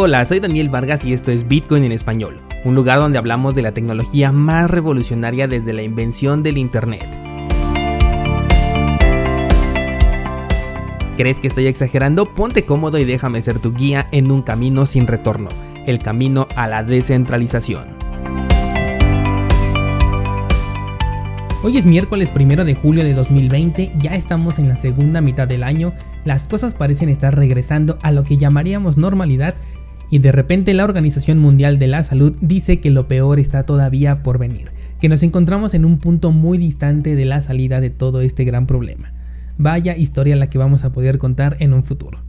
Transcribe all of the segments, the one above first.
Hola, soy Daniel Vargas y esto es Bitcoin en español, un lugar donde hablamos de la tecnología más revolucionaria desde la invención del Internet. ¿Crees que estoy exagerando? Ponte cómodo y déjame ser tu guía en un camino sin retorno, el camino a la descentralización. Hoy es miércoles primero de julio de 2020, ya estamos en la segunda mitad del año, las cosas parecen estar regresando a lo que llamaríamos normalidad y de repente la Organización Mundial de la Salud dice que lo peor está todavía por venir, que nos encontramos en un punto muy distante de la salida de todo este gran problema. Vaya historia la que vamos a poder contar en un futuro.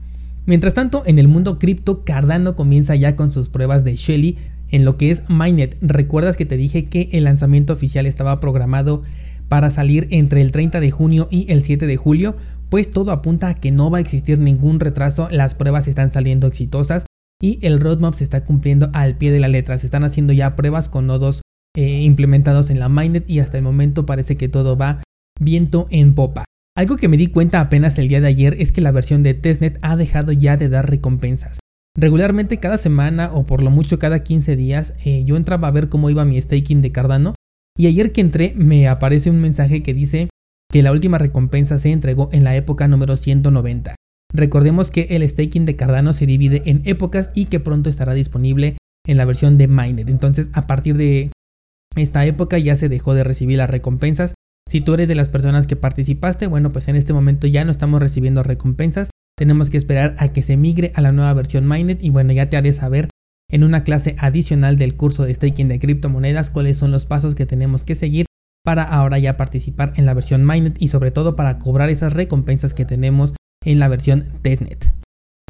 Mientras tanto, en el mundo cripto, Cardano comienza ya con sus pruebas de Shelly en lo que es Mainnet. ¿Recuerdas que te dije que el lanzamiento oficial estaba programado para salir entre el 30 de junio y el 7 de julio? Pues todo apunta a que no va a existir ningún retraso, las pruebas están saliendo exitosas y el roadmap se está cumpliendo al pie de la letra. Se están haciendo ya pruebas con nodos eh, implementados en la mainnet y hasta el momento parece que todo va viento en popa. Algo que me di cuenta apenas el día de ayer es que la versión de testnet ha dejado ya de dar recompensas. Regularmente cada semana o por lo mucho cada 15 días eh, yo entraba a ver cómo iba mi staking de Cardano y ayer que entré me aparece un mensaje que dice que la última recompensa se entregó en la época número 190. Recordemos que el staking de Cardano se divide en épocas y que pronto estará disponible en la versión de Mainnet. Entonces, a partir de esta época ya se dejó de recibir las recompensas. Si tú eres de las personas que participaste, bueno, pues en este momento ya no estamos recibiendo recompensas. Tenemos que esperar a que se migre a la nueva versión Mainnet y bueno, ya te haré saber en una clase adicional del curso de staking de criptomonedas cuáles son los pasos que tenemos que seguir para ahora ya participar en la versión Mainnet y sobre todo para cobrar esas recompensas que tenemos en la versión testnet.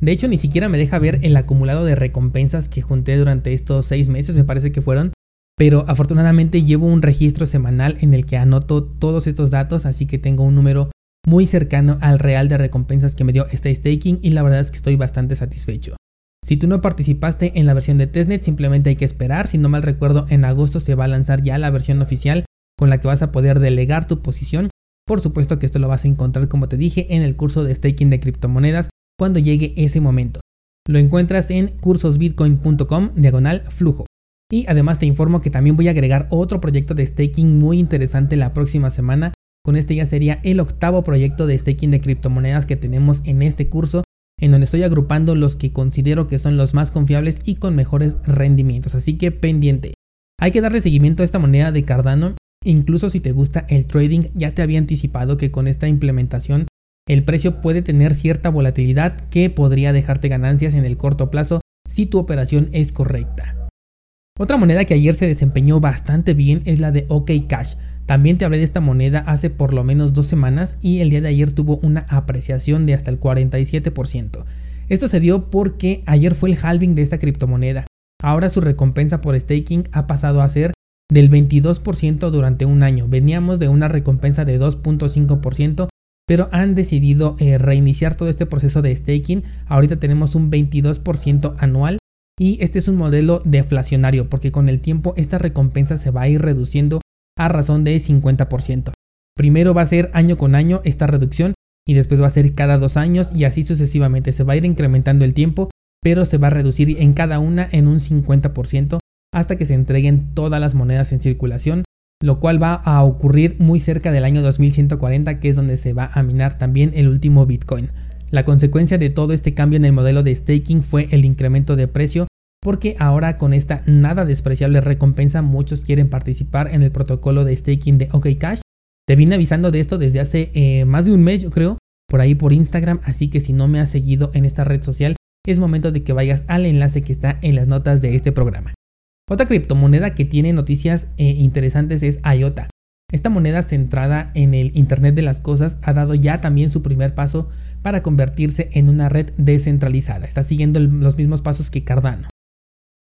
De hecho, ni siquiera me deja ver el acumulado de recompensas que junté durante estos seis meses, me parece que fueron, pero afortunadamente llevo un registro semanal en el que anoto todos estos datos, así que tengo un número muy cercano al real de recompensas que me dio este staking y la verdad es que estoy bastante satisfecho. Si tú no participaste en la versión de testnet, simplemente hay que esperar, si no mal recuerdo, en agosto se va a lanzar ya la versión oficial con la que vas a poder delegar tu posición por supuesto que esto lo vas a encontrar como te dije en el curso de staking de criptomonedas cuando llegue ese momento. Lo encuentras en cursosbitcoin.com diagonal flujo. Y además te informo que también voy a agregar otro proyecto de staking muy interesante la próxima semana. Con este ya sería el octavo proyecto de staking de criptomonedas que tenemos en este curso, en donde estoy agrupando los que considero que son los más confiables y con mejores rendimientos. Así que pendiente. Hay que darle seguimiento a esta moneda de Cardano Incluso si te gusta el trading, ya te había anticipado que con esta implementación el precio puede tener cierta volatilidad que podría dejarte ganancias en el corto plazo si tu operación es correcta. Otra moneda que ayer se desempeñó bastante bien es la de OK Cash. También te hablé de esta moneda hace por lo menos dos semanas y el día de ayer tuvo una apreciación de hasta el 47%. Esto se dio porque ayer fue el halving de esta criptomoneda. Ahora su recompensa por staking ha pasado a ser del 22% durante un año. Veníamos de una recompensa de 2.5%, pero han decidido eh, reiniciar todo este proceso de staking. Ahorita tenemos un 22% anual y este es un modelo deflacionario porque con el tiempo esta recompensa se va a ir reduciendo a razón de 50%. Primero va a ser año con año esta reducción y después va a ser cada dos años y así sucesivamente. Se va a ir incrementando el tiempo, pero se va a reducir en cada una en un 50% hasta que se entreguen todas las monedas en circulación, lo cual va a ocurrir muy cerca del año 2140, que es donde se va a minar también el último Bitcoin. La consecuencia de todo este cambio en el modelo de staking fue el incremento de precio, porque ahora con esta nada despreciable recompensa muchos quieren participar en el protocolo de staking de OKCash. Te vine avisando de esto desde hace eh, más de un mes, yo creo, por ahí por Instagram, así que si no me has seguido en esta red social, es momento de que vayas al enlace que está en las notas de este programa. Otra criptomoneda que tiene noticias eh, interesantes es IOTA. Esta moneda centrada en el Internet de las Cosas ha dado ya también su primer paso para convertirse en una red descentralizada. Está siguiendo los mismos pasos que Cardano.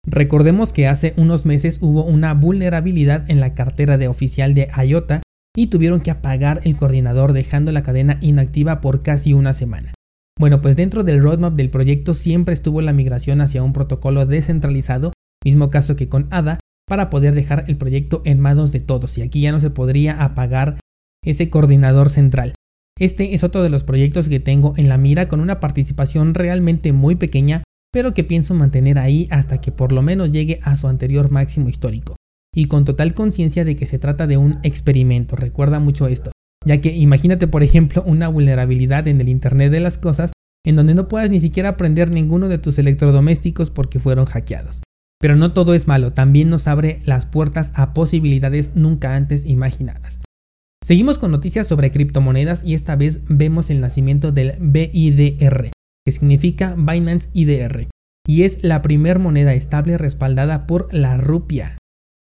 Recordemos que hace unos meses hubo una vulnerabilidad en la cartera de oficial de IOTA y tuvieron que apagar el coordinador dejando la cadena inactiva por casi una semana. Bueno, pues dentro del roadmap del proyecto siempre estuvo la migración hacia un protocolo descentralizado Mismo caso que con ADA, para poder dejar el proyecto en manos de todos y aquí ya no se podría apagar ese coordinador central. Este es otro de los proyectos que tengo en la mira con una participación realmente muy pequeña, pero que pienso mantener ahí hasta que por lo menos llegue a su anterior máximo histórico. Y con total conciencia de que se trata de un experimento, recuerda mucho esto, ya que imagínate por ejemplo una vulnerabilidad en el Internet de las Cosas en donde no puedas ni siquiera aprender ninguno de tus electrodomésticos porque fueron hackeados. Pero no todo es malo, también nos abre las puertas a posibilidades nunca antes imaginadas. Seguimos con noticias sobre criptomonedas y esta vez vemos el nacimiento del BIDR, que significa Binance IDR, y es la primer moneda estable respaldada por la rupia.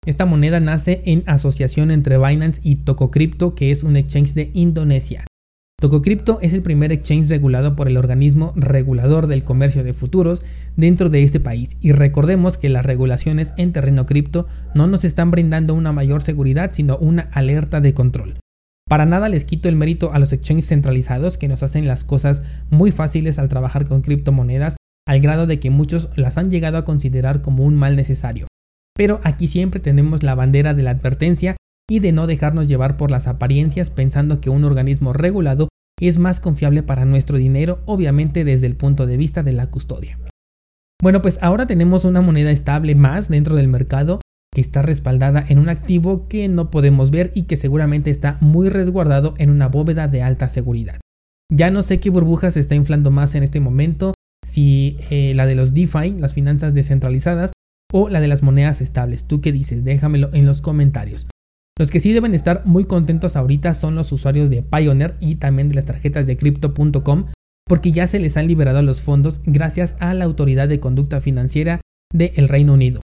Esta moneda nace en asociación entre Binance y TokoCrypto, que es un exchange de Indonesia. TokoCrypto es el primer exchange regulado por el organismo regulador del comercio de futuros dentro de este país y recordemos que las regulaciones en terreno cripto no nos están brindando una mayor seguridad sino una alerta de control. Para nada les quito el mérito a los exchanges centralizados que nos hacen las cosas muy fáciles al trabajar con criptomonedas, al grado de que muchos las han llegado a considerar como un mal necesario. Pero aquí siempre tenemos la bandera de la advertencia y de no dejarnos llevar por las apariencias pensando que un organismo regulado es más confiable para nuestro dinero, obviamente desde el punto de vista de la custodia. Bueno, pues ahora tenemos una moneda estable más dentro del mercado que está respaldada en un activo que no podemos ver y que seguramente está muy resguardado en una bóveda de alta seguridad. Ya no sé qué burbuja se está inflando más en este momento, si eh, la de los DeFi, las finanzas descentralizadas, o la de las monedas estables. ¿Tú qué dices? Déjamelo en los comentarios. Los que sí deben estar muy contentos ahorita son los usuarios de Pioneer y también de las tarjetas de crypto.com porque ya se les han liberado los fondos gracias a la Autoridad de Conducta Financiera del Reino Unido.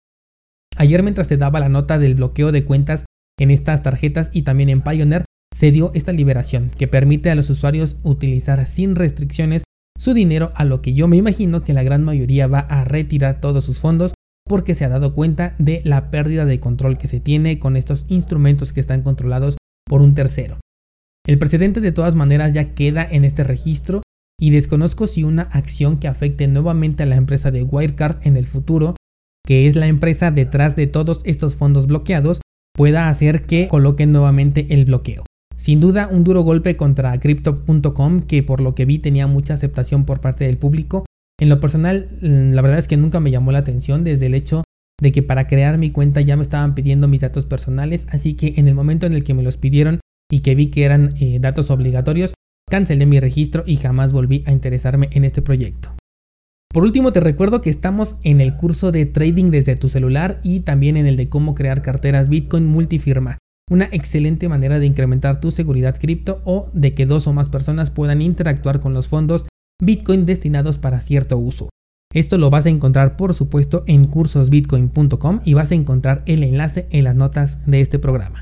Ayer mientras te daba la nota del bloqueo de cuentas en estas tarjetas y también en Pioneer, se dio esta liberación que permite a los usuarios utilizar sin restricciones su dinero a lo que yo me imagino que la gran mayoría va a retirar todos sus fondos porque se ha dado cuenta de la pérdida de control que se tiene con estos instrumentos que están controlados por un tercero. El precedente de todas maneras ya queda en este registro y desconozco si una acción que afecte nuevamente a la empresa de Wirecard en el futuro que es la empresa detrás de todos estos fondos bloqueados, pueda hacer que coloquen nuevamente el bloqueo. Sin duda, un duro golpe contra Crypto.com, que por lo que vi tenía mucha aceptación por parte del público. En lo personal, mm, la verdad es que nunca me llamó la atención desde el hecho de que para crear mi cuenta ya me estaban pidiendo mis datos personales, así que en el momento en el que me los pidieron y que vi que eran eh, datos obligatorios, cancelé mi registro y jamás volví a interesarme en este proyecto. Por último, te recuerdo que estamos en el curso de trading desde tu celular y también en el de cómo crear carteras Bitcoin multifirma. Una excelente manera de incrementar tu seguridad cripto o de que dos o más personas puedan interactuar con los fondos Bitcoin destinados para cierto uso. Esto lo vas a encontrar por supuesto en cursosbitcoin.com y vas a encontrar el enlace en las notas de este programa.